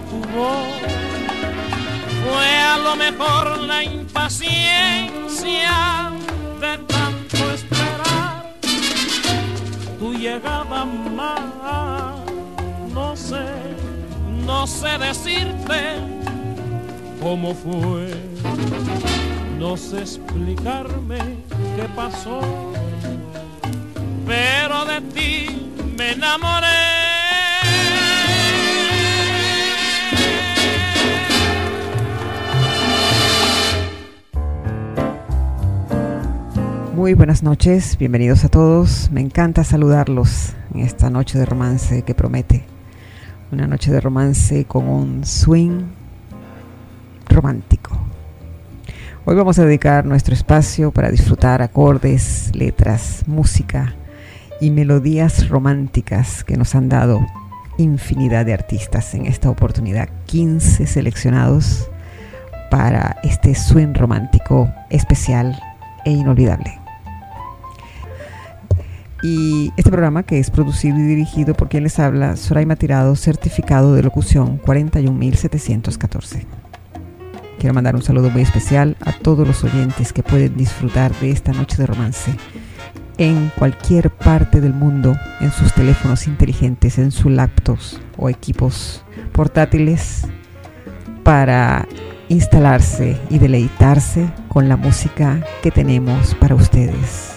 tu voz. Fue a lo mejor la impaciencia de tanto esperar. Tú llegabas más, no sé, no sé decirte cómo fue. No sé explicarme qué pasó, pero de ti me enamoré. Buenas noches, bienvenidos a todos. Me encanta saludarlos en esta noche de romance que promete. Una noche de romance con un swing romántico. Hoy vamos a dedicar nuestro espacio para disfrutar acordes, letras, música y melodías románticas que nos han dado infinidad de artistas en esta oportunidad. 15 seleccionados para este swing romántico especial e inolvidable. Y este programa, que es producido y dirigido por quien les habla, Soraima Tirado, certificado de locución 41714. Quiero mandar un saludo muy especial a todos los oyentes que pueden disfrutar de esta noche de romance en cualquier parte del mundo, en sus teléfonos inteligentes, en sus laptops o equipos portátiles, para instalarse y deleitarse con la música que tenemos para ustedes.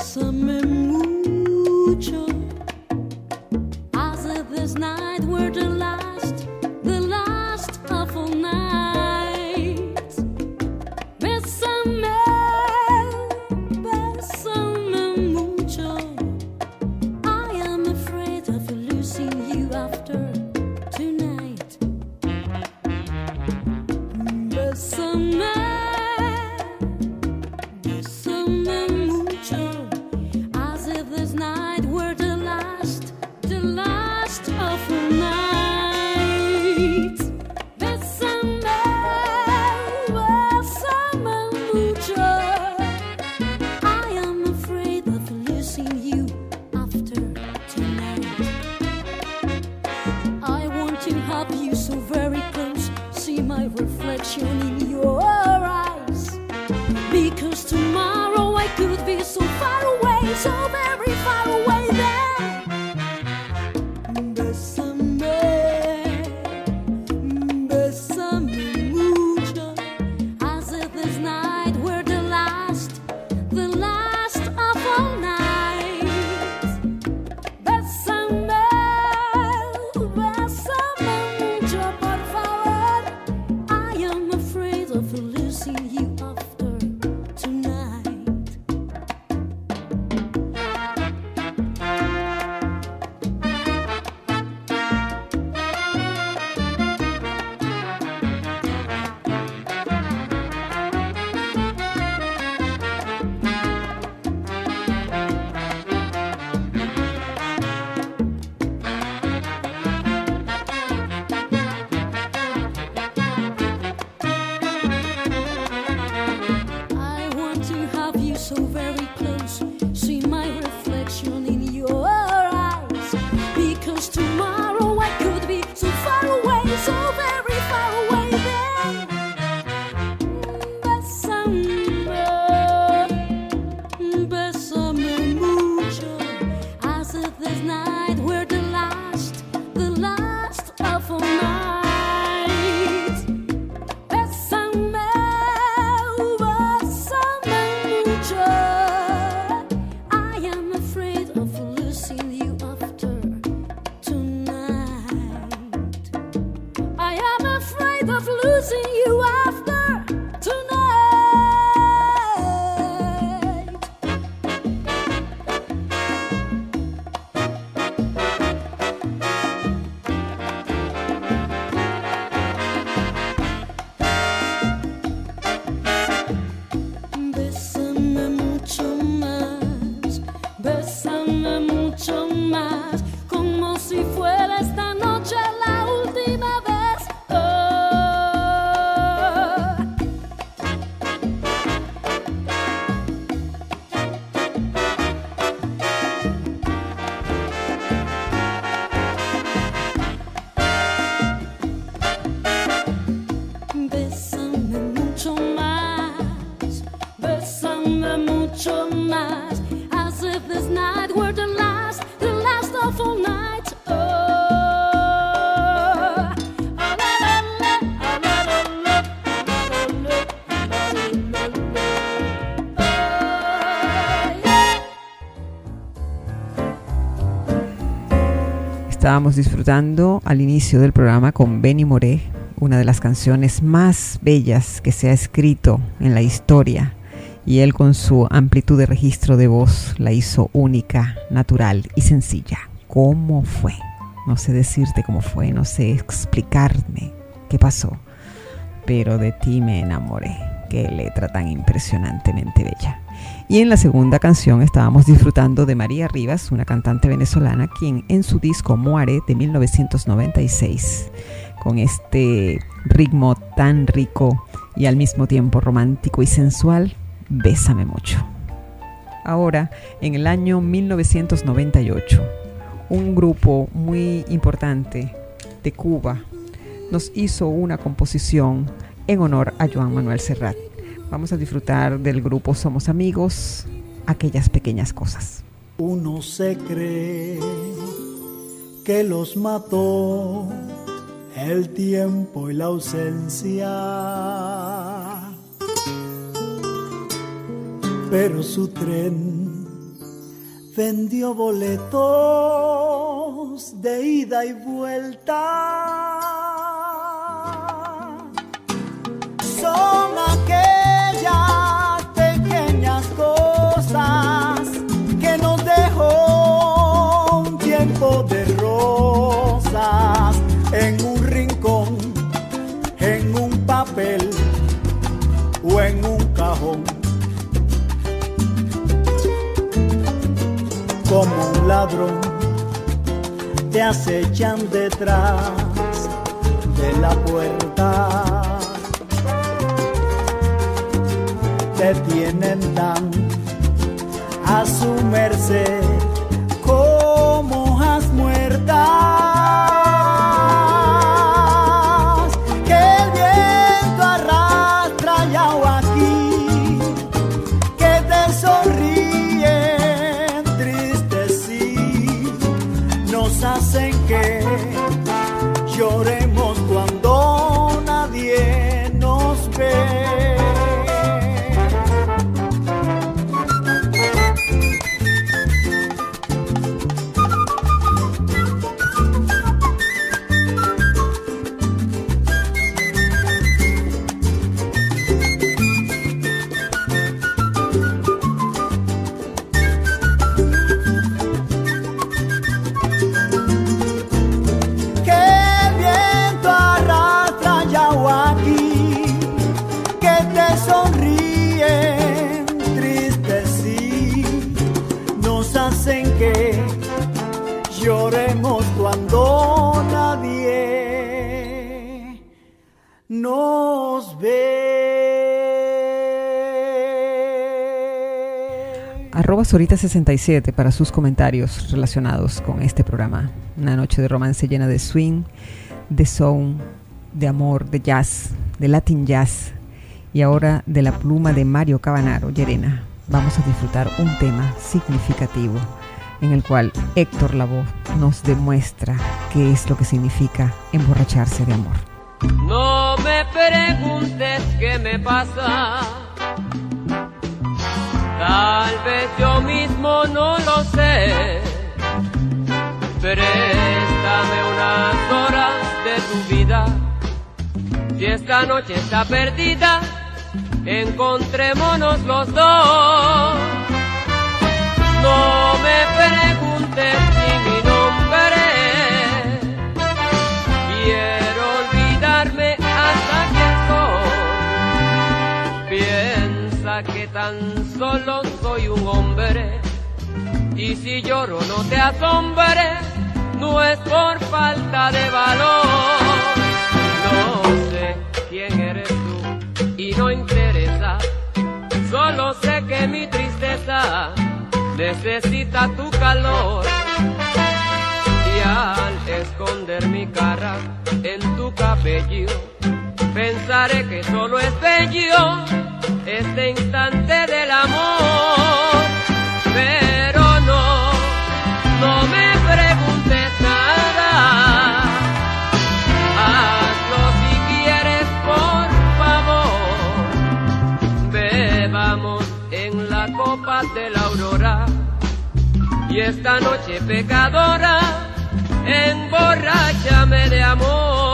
Bésame mucho. If Estábamos disfrutando al inicio del programa con Benny Moré, una de las canciones más bellas que se ha escrito en la historia. Y él con su amplitud de registro de voz la hizo única, natural y sencilla. ¿Cómo fue? No sé decirte cómo fue, no sé explicarme qué pasó. Pero de ti me enamoré. Qué letra tan impresionantemente bella. Y en la segunda canción estábamos disfrutando de María Rivas, una cantante venezolana, quien en su disco Muare de 1996, con este ritmo tan rico y al mismo tiempo romántico y sensual, Bésame mucho. Ahora, en el año 1998, un grupo muy importante de Cuba nos hizo una composición en honor a Joan Manuel Serrat. Vamos a disfrutar del grupo Somos Amigos, aquellas pequeñas cosas. Uno se cree que los mató el tiempo y la ausencia. Pero su tren vendió boletos de ida y vuelta. Son aquellas pequeñas cosas que nos dejó un tiempo de rosas en un rincón, en un papel o en un cajón. Como un ladrón te acechan detrás de la puerta. Te tienen tan a su merced como hojas muertas. Sorita 67 para sus comentarios relacionados con este programa. Una noche de romance llena de swing, de soul, de amor, de jazz, de latin jazz y ahora de la pluma de Mario Cabanaro, Yerena. Vamos a disfrutar un tema significativo en el cual Héctor Lavoe nos demuestra qué es lo que significa emborracharse de amor. No me preguntes qué me pasa. Tal vez yo mismo no lo sé. Préstame unas horas de tu vida. Si esta noche está perdida, encontrémonos los dos. No me preguntes solo soy un hombre. Y si lloro no te asombre, no es por falta de valor. No sé quién eres tú y no interesa. Solo sé que mi tristeza necesita tu calor. Y al esconder mi cara en tu cabello, pensaré que solo es bello este instante del amor. Pero no, no me preguntes nada. Hazlo si quieres, por favor. Bebamos en la copa de la aurora. Y esta noche pecadora, emborráchame de amor.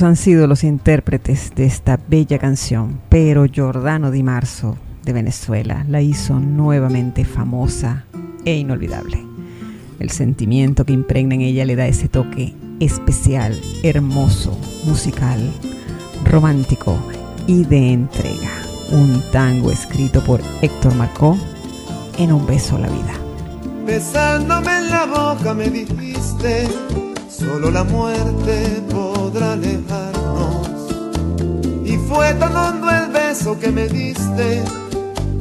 Han sido los intérpretes de esta bella canción, pero Giordano Di Marzo de Venezuela la hizo nuevamente famosa e inolvidable. El sentimiento que impregna en ella le da ese toque especial, hermoso, musical, romántico y de entrega. Un tango escrito por Héctor Marcó en Un beso a la vida. Besándome en la boca me dijiste, solo la muerte podrá alejarnos. Fue tan hondo el beso que me diste,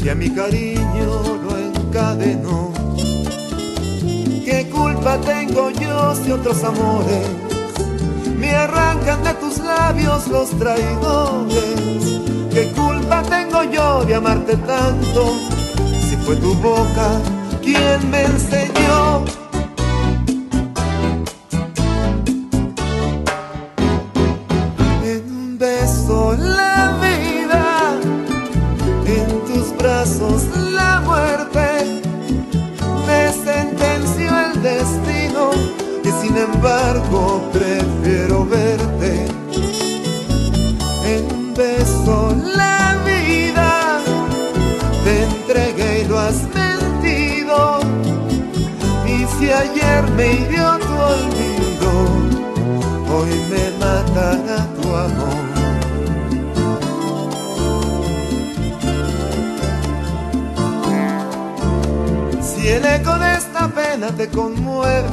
que a mi cariño lo encadenó. ¿Qué culpa tengo yo si otros amores me arrancan de tus labios los traidores? ¿Qué culpa tengo yo de amarte tanto si fue tu boca quien me enseñó?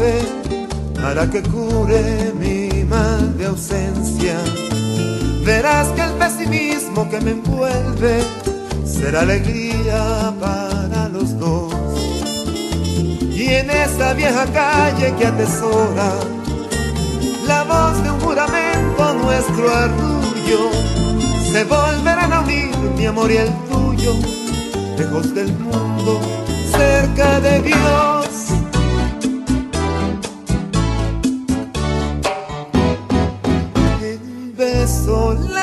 Conmueve, hará que cure mi mal de ausencia. Verás que el pesimismo que me envuelve será alegría para los dos. Y en esa vieja calle que atesora la voz de un juramento, nuestro arrullo, se volverán a unir mi amor y el tuyo, lejos del mundo, cerca de Dios. Beso,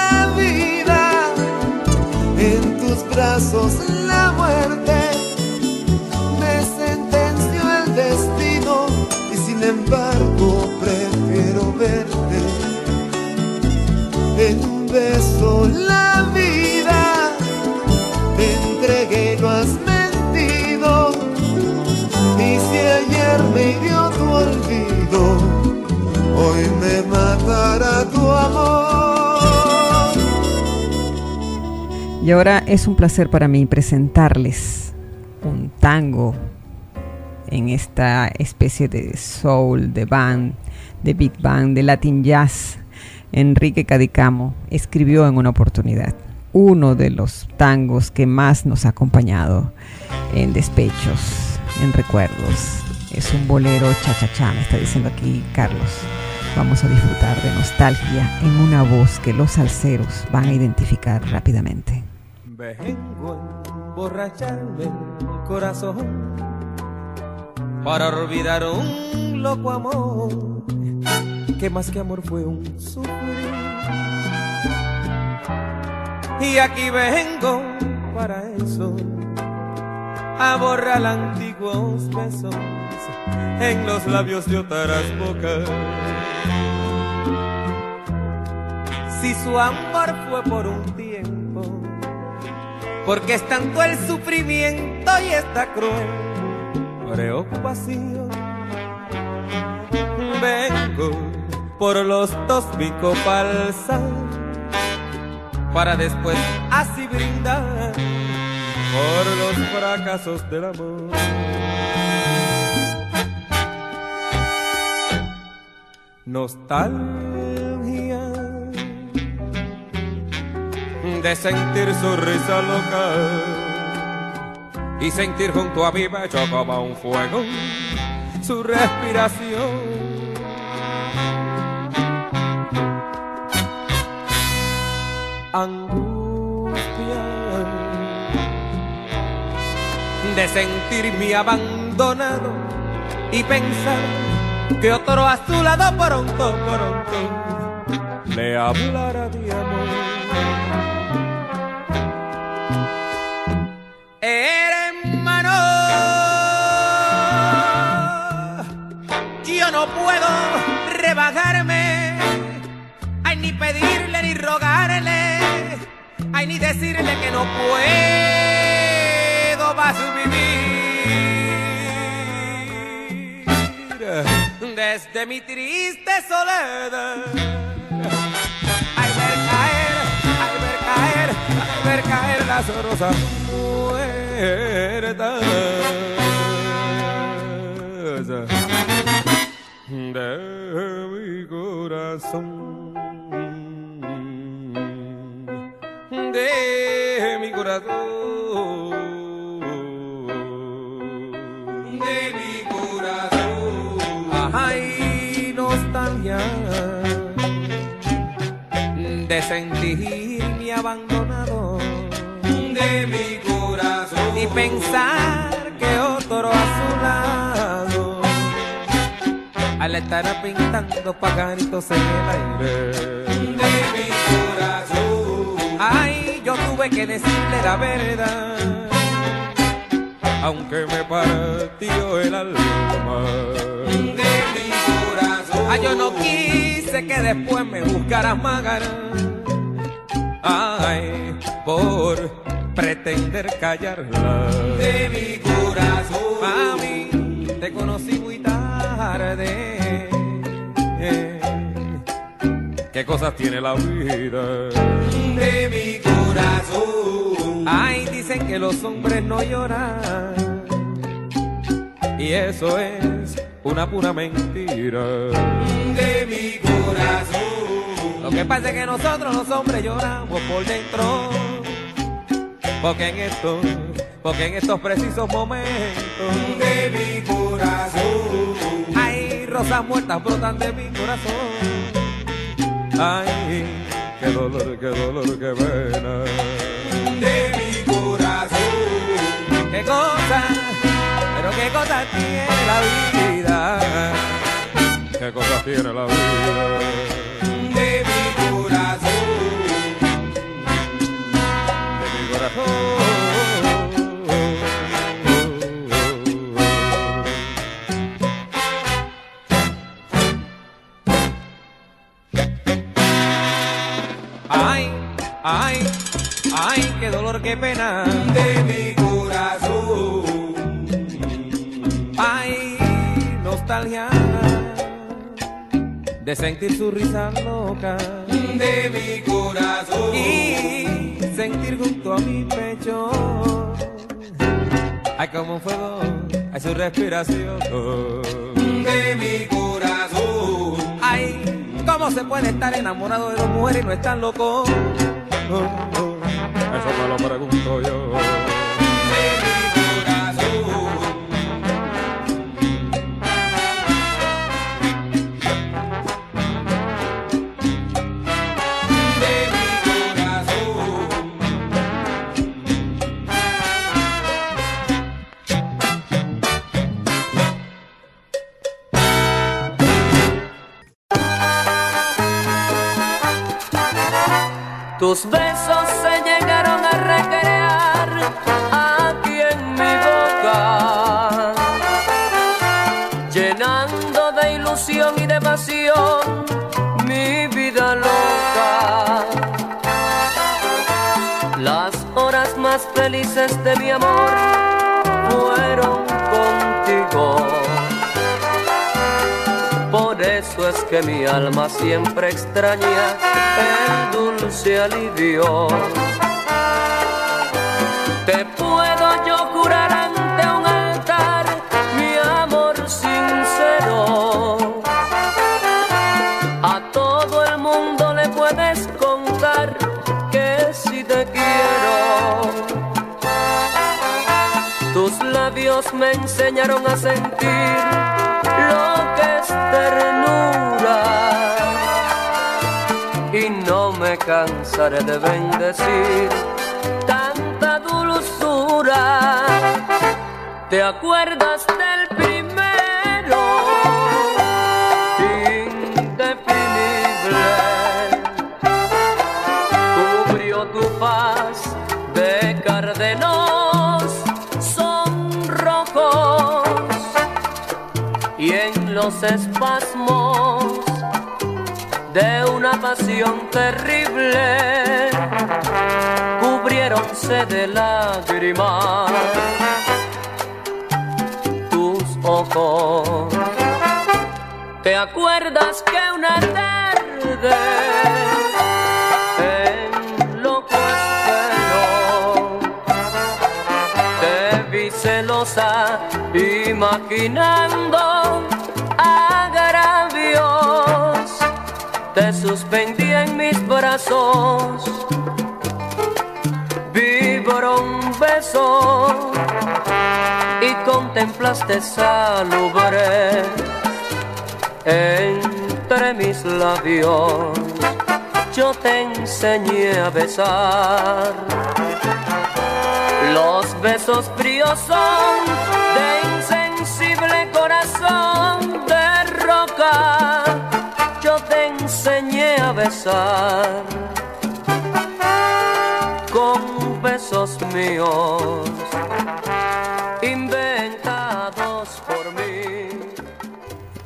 Y ahora es un placer para mí presentarles un tango en esta especie de soul, de band, de big band, de latin jazz. Enrique Cadicamo escribió en una oportunidad uno de los tangos que más nos ha acompañado en despechos, en recuerdos. Es un bolero cha-cha-cha, me está diciendo aquí Carlos. Vamos a disfrutar de nostalgia en una voz que los salseros van a identificar rápidamente. Vengo a emborracharme el corazón para olvidar un loco amor que más que amor fue un sufrir. Y aquí vengo para eso, a borrar antiguos besos en los labios de otras bocas. Si su amor fue por un tiempo, porque es tanto el sufrimiento y esta cruel preocupación. Vengo por los dos pico falsa para después así brindar por los fracasos del amor. Nostalgia de sentir su risa loca y sentir junto a mi pecho como un fuego su respiración. Angustia de sentirme abandonado y pensar que otro a su lado pronto, pronto le hablará de amor. Hermano, yo no puedo rebajarme, ay, ni pedirle ni rogarle, ay, ni decirle que no puedo más vivir. Desde mi triste soledad. Ay, ver caer, ay, ver caer, ay, ver caer las rosas de mi corazón. De mi corazón. De sentirme abandonado de mi y pensar que otro a su lado al estar pintando pagaritos en el aire. De mi corazón. Ay yo tuve que decirle la verdad. Aunque me partió el alma. De mi corazón. Ay yo no quise que después me buscaras más ay por pretender callarla de mi corazón. Mami, te conocí muy tarde. Eh, ¿Qué cosas tiene la vida? De mi corazón. Ay, dicen que los hombres no lloran. Y eso es una pura mentira. De mi corazón. Lo que pasa es que nosotros los hombres lloramos por dentro porque en estos, porque en estos precisos momentos de mi corazón. hay rosas muertas brotan de mi corazón. Ay, qué dolor, qué dolor, qué pena. De mi corazón. Qué cosa, pero qué cosa tiene la vida. Qué cosa tiene la vida. De sentir su risa loca De mi corazón. y sentir junto a mi pecho. Ay, como un fuego, ay, su respiración. De mi corazón. Ay, ¿cómo se puede estar enamorado de dos mujeres y no estar loco? Oh, oh, Eso me lo pregunto yo. Felices de mi amor fueron contigo. Por eso es que mi alma siempre extraña el dulce alivio. Te puedo a sentir lo que es ternura. Y no me cansaré de bendecir tanta dulzura. ¿Te acuerdas del espasmos de una pasión terrible cubriéronse de lágrimas tus ojos. ¿Te acuerdas que una tarde en loco espero te vi celosa imaginando Te suspendí en mis brazos, vibró un beso y contemplaste salubre entre mis labios. Yo te enseñé a besar. Los besos fríos son de insensible corazón besar con besos míos inventados por mí.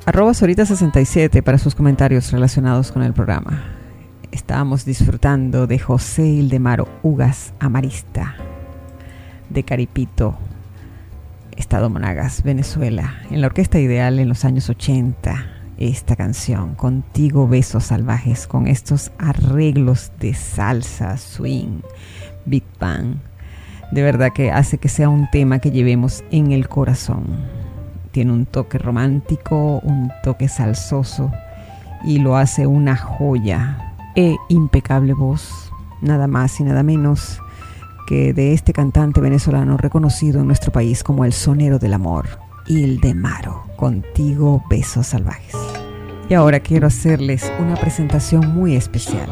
Arroba Sorita67 para sus comentarios relacionados con el programa. Estábamos disfrutando de José Ildemaro Ugas Amarista, de Caripito, Estado Monagas, Venezuela, en la Orquesta Ideal en los años 80 esta canción, Contigo Besos Salvajes, con estos arreglos de salsa, swing, big bang. De verdad que hace que sea un tema que llevemos en el corazón. Tiene un toque romántico, un toque salsoso y lo hace una joya e impecable voz, nada más y nada menos que de este cantante venezolano reconocido en nuestro país como el sonero del amor. Ildemaro. Contigo, besos salvajes. Y ahora quiero hacerles una presentación muy especial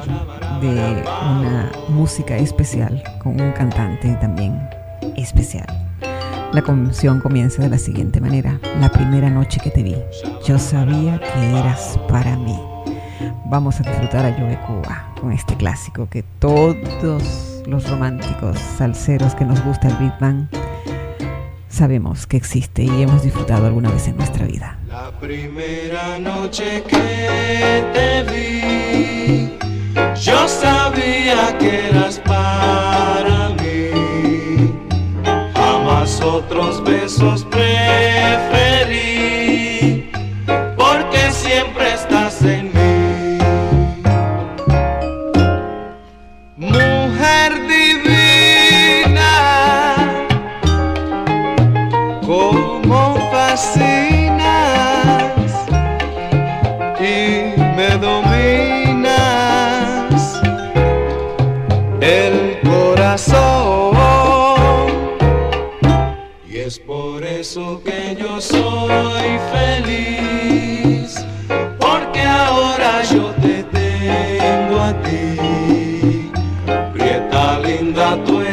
de una música especial con un cantante también especial. La canción comienza de la siguiente manera. La primera noche que te vi, yo sabía que eras para mí. Vamos a disfrutar a Yo Cuba con este clásico que todos los románticos salseros que nos gusta el Big Bang sabemos que existe y hemos disfrutado alguna vez en nuestra vida. La primera noche que te vi, yo sabía que eras para mí. Jamás otros besos pre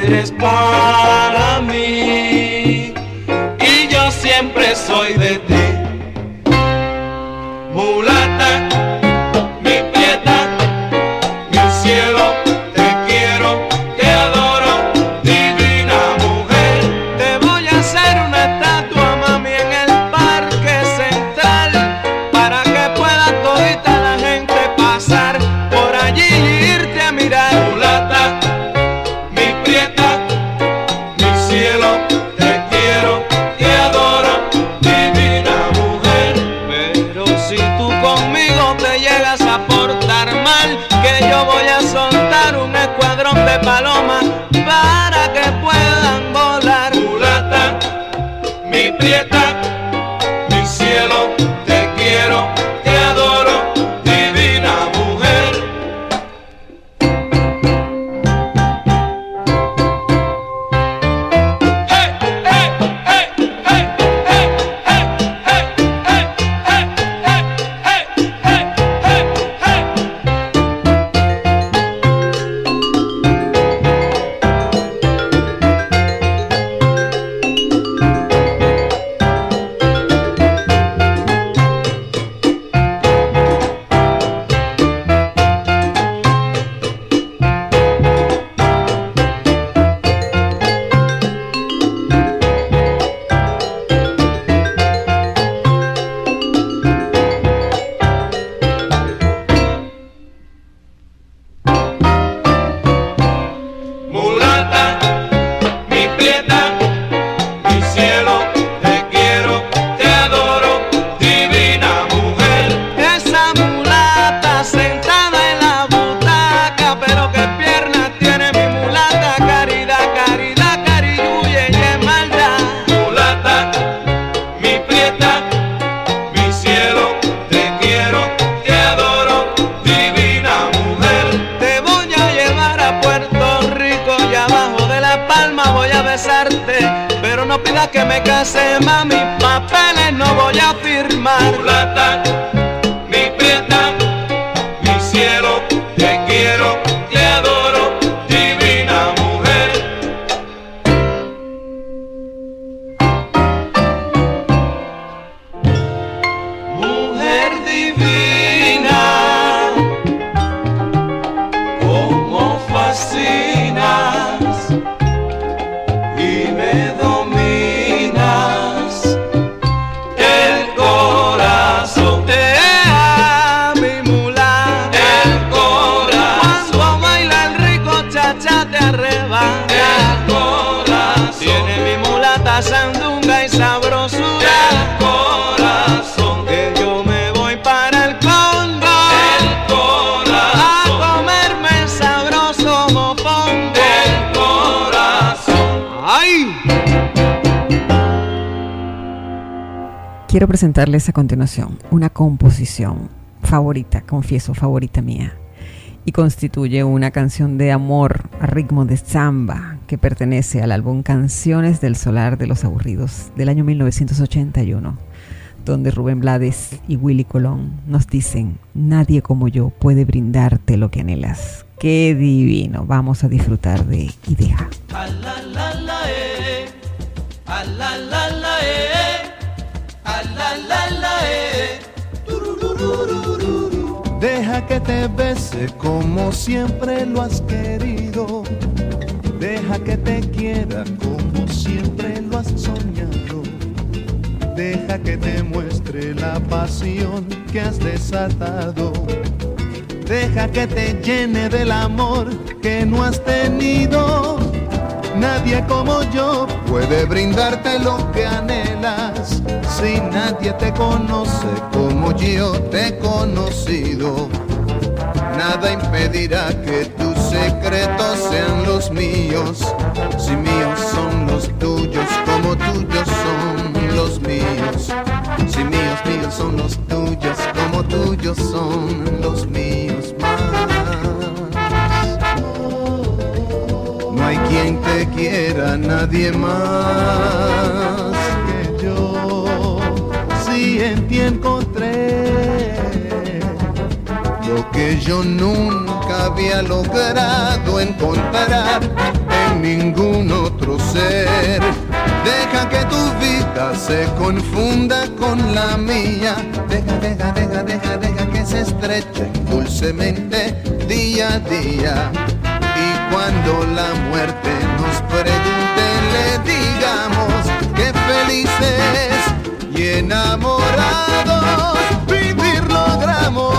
It is pan. llegas a portar mal, que yo voy a soltar un escuadrón de palomas para que puedan volar. Mulata, mi prieta. mami, papeles no voy a firmar. quiero presentarles a continuación una composición favorita, confieso, favorita mía, y constituye una canción de amor a ritmo de samba que pertenece al álbum Canciones del Solar de los Aburridos del año 1981, donde Rubén Blades y Willy Colón nos dicen, nadie como yo puede brindarte lo que anhelas. Qué divino, vamos a disfrutar de y deja. Deja que te bese como siempre lo has querido. Deja que te quiera como siempre lo has soñado. Deja que te muestre la pasión que has desatado. Deja que te llene del amor que no has tenido. Nadie como yo puede brindarte lo que anhelas. Si nadie te conoce como yo te he conocido. Nada impedirá que tus secretos sean los míos. Si míos son los tuyos, como tuyos son los míos. Si míos, míos son los tuyos, como tuyos son los míos más. No hay quien te quiera, nadie más que yo. Si en lo que yo nunca había logrado encontrar en ningún otro ser. Deja que tu vida se confunda con la mía. Deja, deja, deja, deja, deja que se estreche dulcemente día a día. Y cuando la muerte nos pregunte, le digamos que felices y enamorados vivir logramos.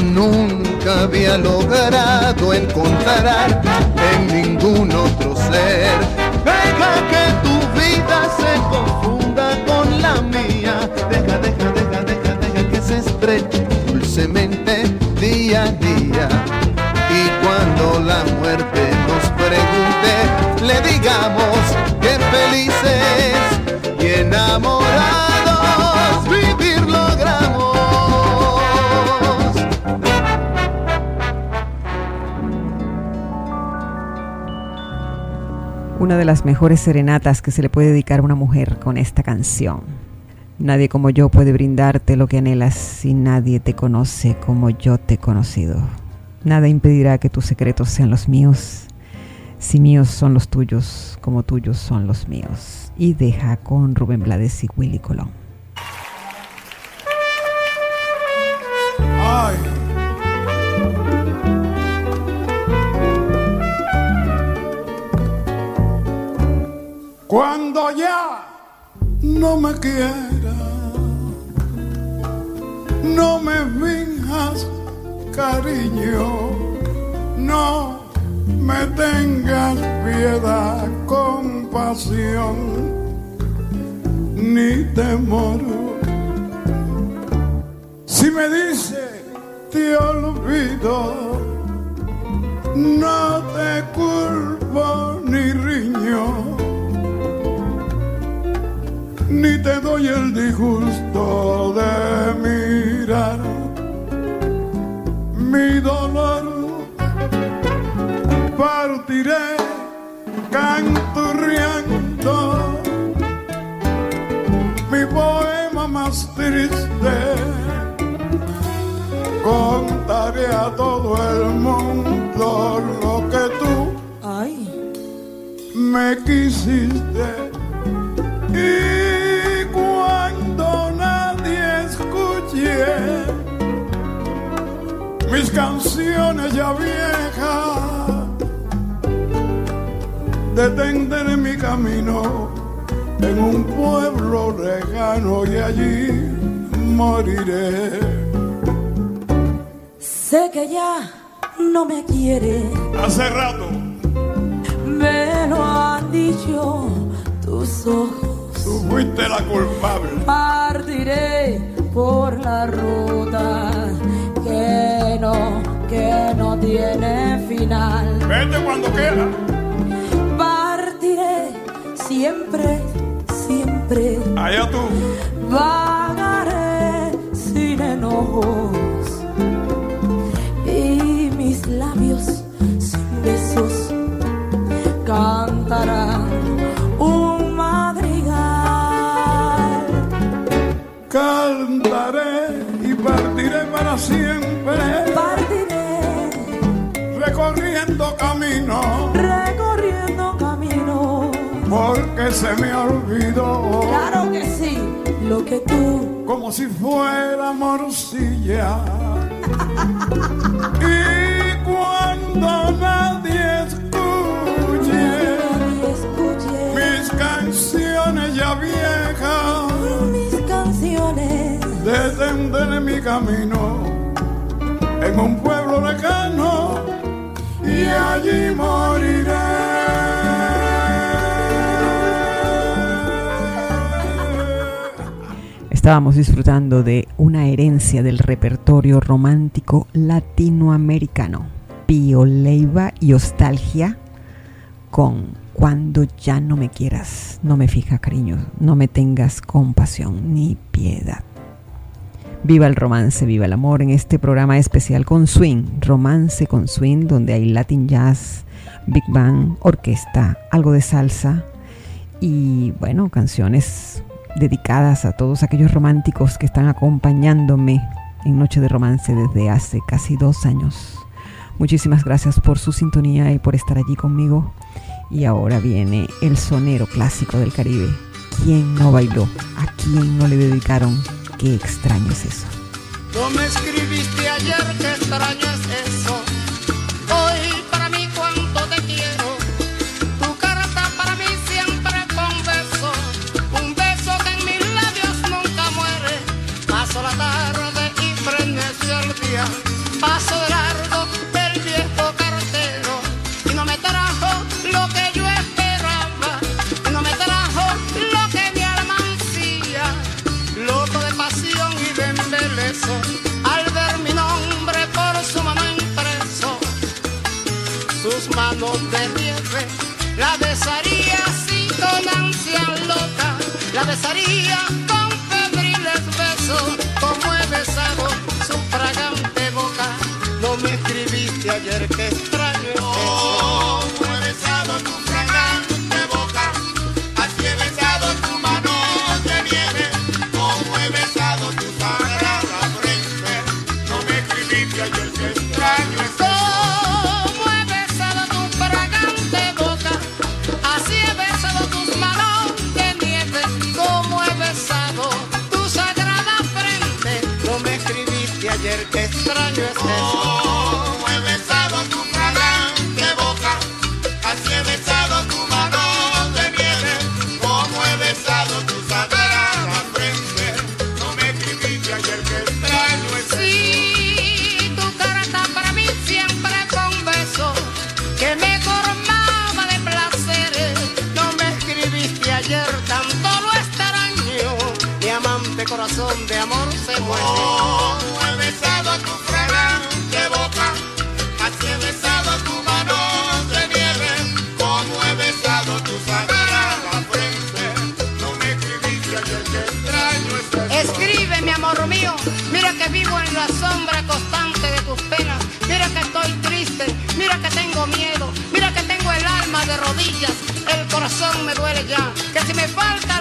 Nunca había logrado encontrar en ningún otro ser. Deja que tu vida se confunda con la mía. Deja, deja, deja, deja, deja que se estreche Una de las mejores serenatas que se le puede dedicar a una mujer con esta canción. Nadie como yo puede brindarte lo que anhelas si nadie te conoce como yo te he conocido. Nada impedirá que tus secretos sean los míos, si míos son los tuyos, como tuyos son los míos. Y deja con Rubén Blades y Willy Colón. Ay. Cuando ya no me quieras, no me finjas cariño, no me tengas piedad, compasión, ni temor. Si me dice te olvido, no te culpo ni te doy el disgusto de mirar mi dolor. Partiré canturriando mi poema más triste. Contaré a todo el mundo lo que tú me quisiste. Y mis canciones ya viejas, detendré mi camino en un pueblo lejano y allí moriré. Sé que ya no me quiere, Hace rato, me lo han dicho tus ojos. tú fuiste la culpable. Partiré por la ruta que que no tiene final. Vete cuando quiera. Partiré siempre, siempre. Allá tú. Vagaré sin enojos y mis labios sin besos cantarán un madrigal. Cantaré y partiré para siempre. Recorriendo camino. recorriendo camino. Porque se me olvidó. Claro que sí, lo que tú Como si fuera morcilla. y cuando nadie escuche escuché mis canciones ya viejas, mis canciones. detendré mi camino en un pueblo lejano allí moriré. Estábamos disfrutando de una herencia del repertorio romántico latinoamericano. Pío Leiva y Nostalgia con Cuando ya no me quieras, no me fija cariño, no me tengas compasión ni piedad. Viva el romance, viva el amor en este programa especial con swing, romance con swing, donde hay latin jazz, big band, orquesta, algo de salsa y bueno, canciones dedicadas a todos aquellos románticos que están acompañándome en Noche de Romance desde hace casi dos años. Muchísimas gracias por su sintonía y por estar allí conmigo. Y ahora viene el sonero clásico del Caribe. ¿Quién no bailó? ¿A quién no le dedicaron? Qué extraño es eso. Tú me escribiste ayer, qué extraño es eso. Hoy para mí cuánto te quiero. Tu carta para mí siempre con beso. Un beso que en mis labios nunca muere. Paso la tarde y freneció el día. Paso de largo La la sombra constante de tus penas, mira que estoy triste, mira que tengo miedo, mira que tengo el alma de rodillas, el corazón me duele ya, que si me falta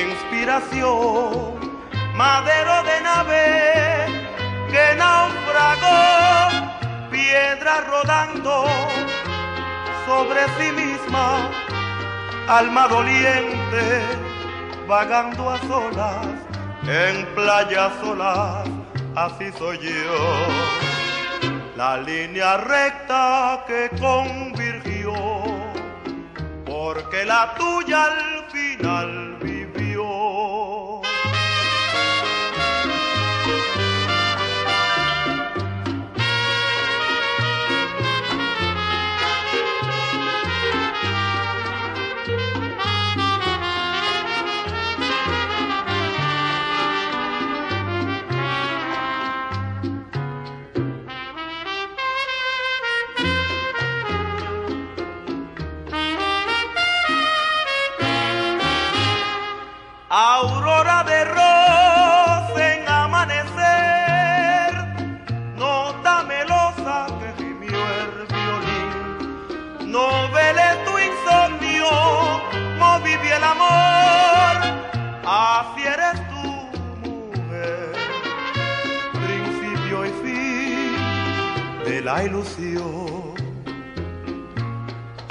inspiración, madero de nave que naufragó, piedra rodando sobre sí misma, alma doliente, vagando a solas, en playas solas, así soy yo. La línea recta que convirgió, porque la tuya al final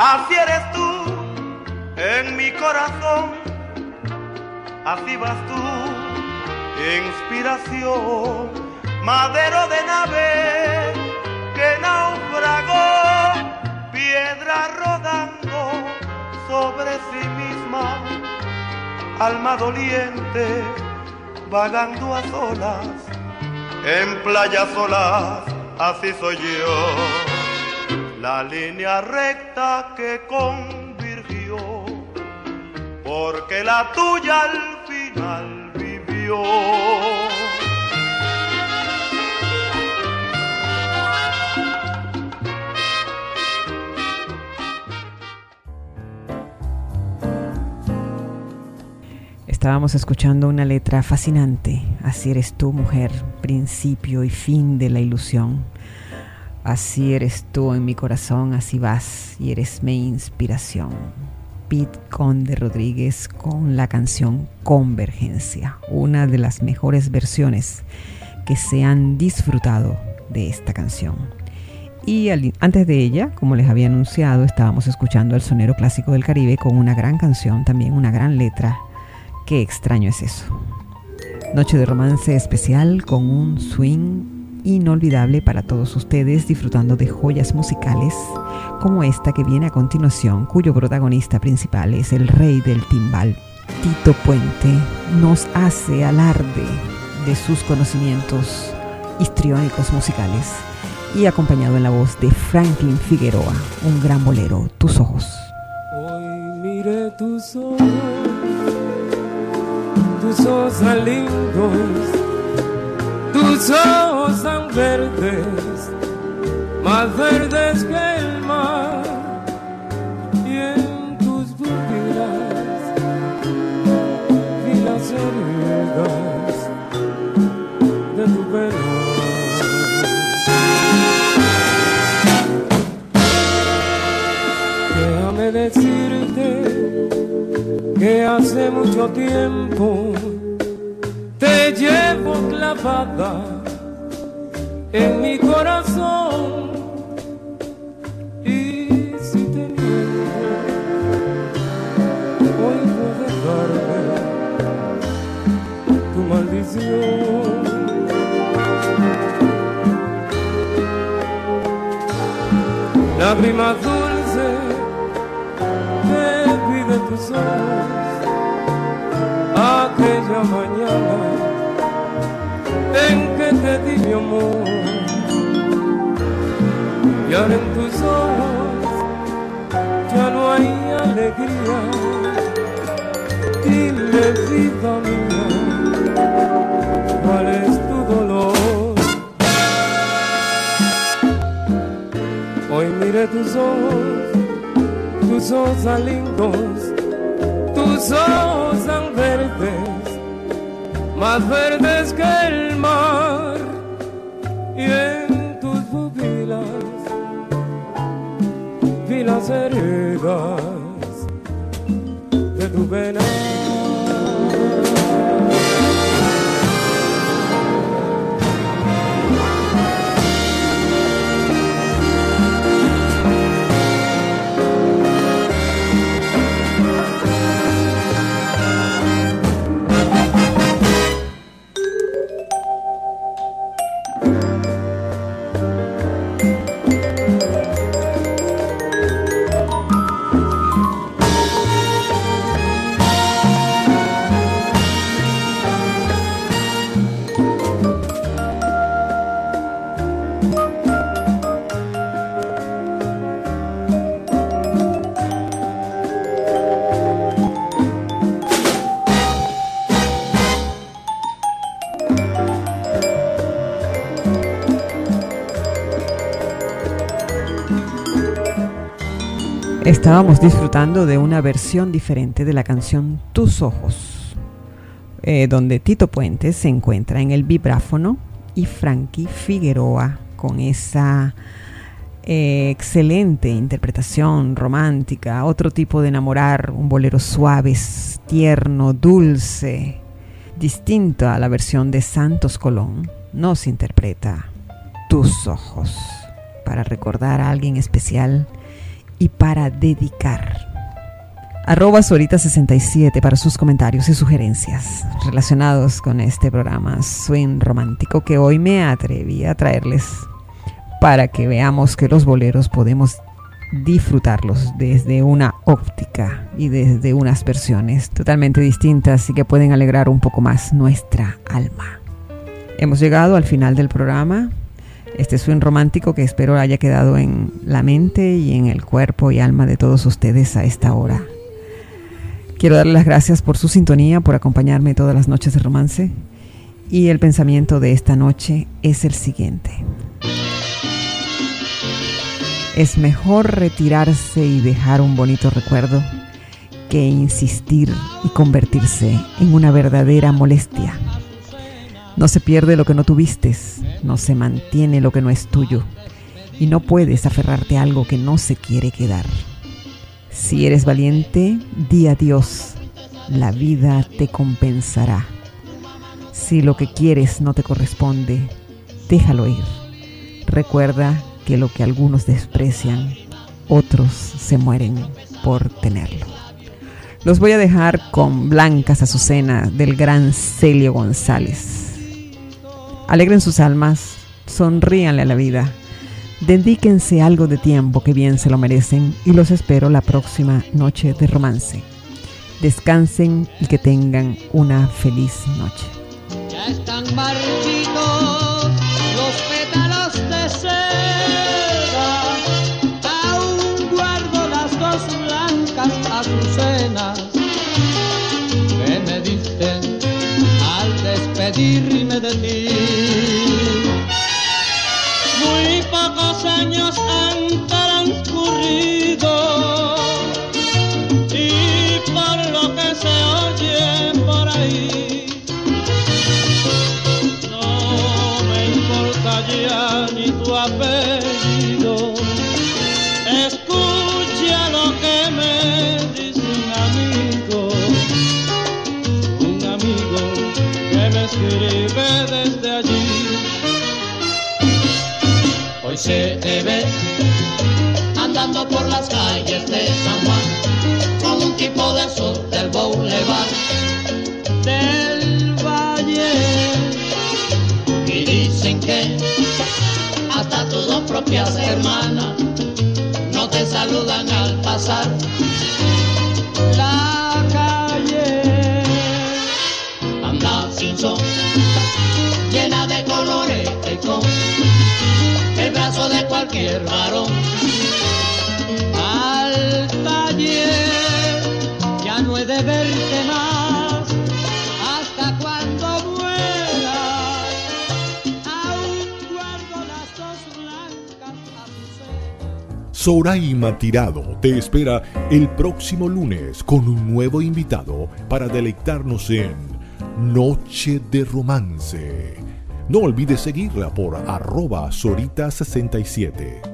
Así eres tú en mi corazón. Así vas tú, inspiración, madero de nave que naufragó, piedra rodando sobre sí misma, alma doliente, vagando a solas, en playas solas, así soy yo, la línea recta que convirgió porque la tuya al final vivió. Estábamos escuchando una letra fascinante. Así eres tú, mujer, principio y fin de la ilusión. Así eres tú en mi corazón, así vas y eres mi inspiración. Pete Conde Rodríguez con la canción Convergencia, una de las mejores versiones que se han disfrutado de esta canción. Y antes de ella, como les había anunciado, estábamos escuchando al sonero clásico del Caribe con una gran canción, también una gran letra. Qué extraño es eso. Noche de romance especial con un swing inolvidable para todos ustedes, disfrutando de joyas musicales como esta que viene a continuación, cuyo protagonista principal es el rey del timbal. Tito Puente nos hace alarde de sus conocimientos histriónicos musicales y acompañado en la voz de Franklin Figueroa, un gran bolero, Tus ojos. Hoy mire tus ojos, tus ojos lindos, tus ojos tan verdes, más verdes que el mar, y en tus pupilas vi las heridas de tu pelo. Déjame decirte que hace mucho tiempo llevo clavada en mi corazón y si te miento hoy puedes darme tu maldición. Lágrimas dulces te pide tus ojos amor. Y en tus ojos ya no hay alegría. Dime vida mía cuál es tu dolor hoy mire tus ojos tus ojos tan lindos tus ojos tan verdes más verdes que el mar heridas Estábamos disfrutando de una versión diferente de la canción Tus Ojos, eh, donde Tito Puentes se encuentra en el vibráfono y Frankie Figueroa con esa eh, excelente interpretación romántica, otro tipo de enamorar, un bolero suave, tierno, dulce, distinto a la versión de Santos Colón, nos interpreta Tus Ojos. Para recordar a alguien especial y para dedicar. Arroba Sorita67 para sus comentarios y sugerencias relacionados con este programa Swing Romántico que hoy me atreví a traerles para que veamos que los boleros podemos disfrutarlos desde una óptica y desde unas versiones totalmente distintas y que pueden alegrar un poco más nuestra alma. Hemos llegado al final del programa este swing romántico que espero haya quedado en la mente y en el cuerpo y alma de todos ustedes a esta hora. Quiero darles las gracias por su sintonía, por acompañarme todas las noches de romance. Y el pensamiento de esta noche es el siguiente. Es mejor retirarse y dejar un bonito recuerdo que insistir y convertirse en una verdadera molestia. No se pierde lo que no tuviste, no se mantiene lo que no es tuyo y no puedes aferrarte a algo que no se quiere quedar. Si eres valiente, di adiós, la vida te compensará. Si lo que quieres no te corresponde, déjalo ir. Recuerda que lo que algunos desprecian, otros se mueren por tenerlo. Los voy a dejar con Blancas Azucena del gran Celio González. Alegren sus almas, sonríanle a la vida. Dedíquense algo de tiempo que bien se lo merecen y los espero la próxima noche de romance. Descansen y que tengan una feliz noche. Ya están marchitos los pétalos de seda, aún guardo las dos blancas azucenas que me diste al despedirme de ti. años del boulevard del valle. Y dicen que hasta tus dos propias hermanas no te saludan al pasar la calle. Anda sin son llena de colores con el brazo de cualquier varón verte más hasta cuando mueras aún guardo las dos blancas Soraima Tirado te espera el próximo lunes con un nuevo invitado para deleitarnos en Noche de Romance. No olvides seguirla por arroba Sorita67.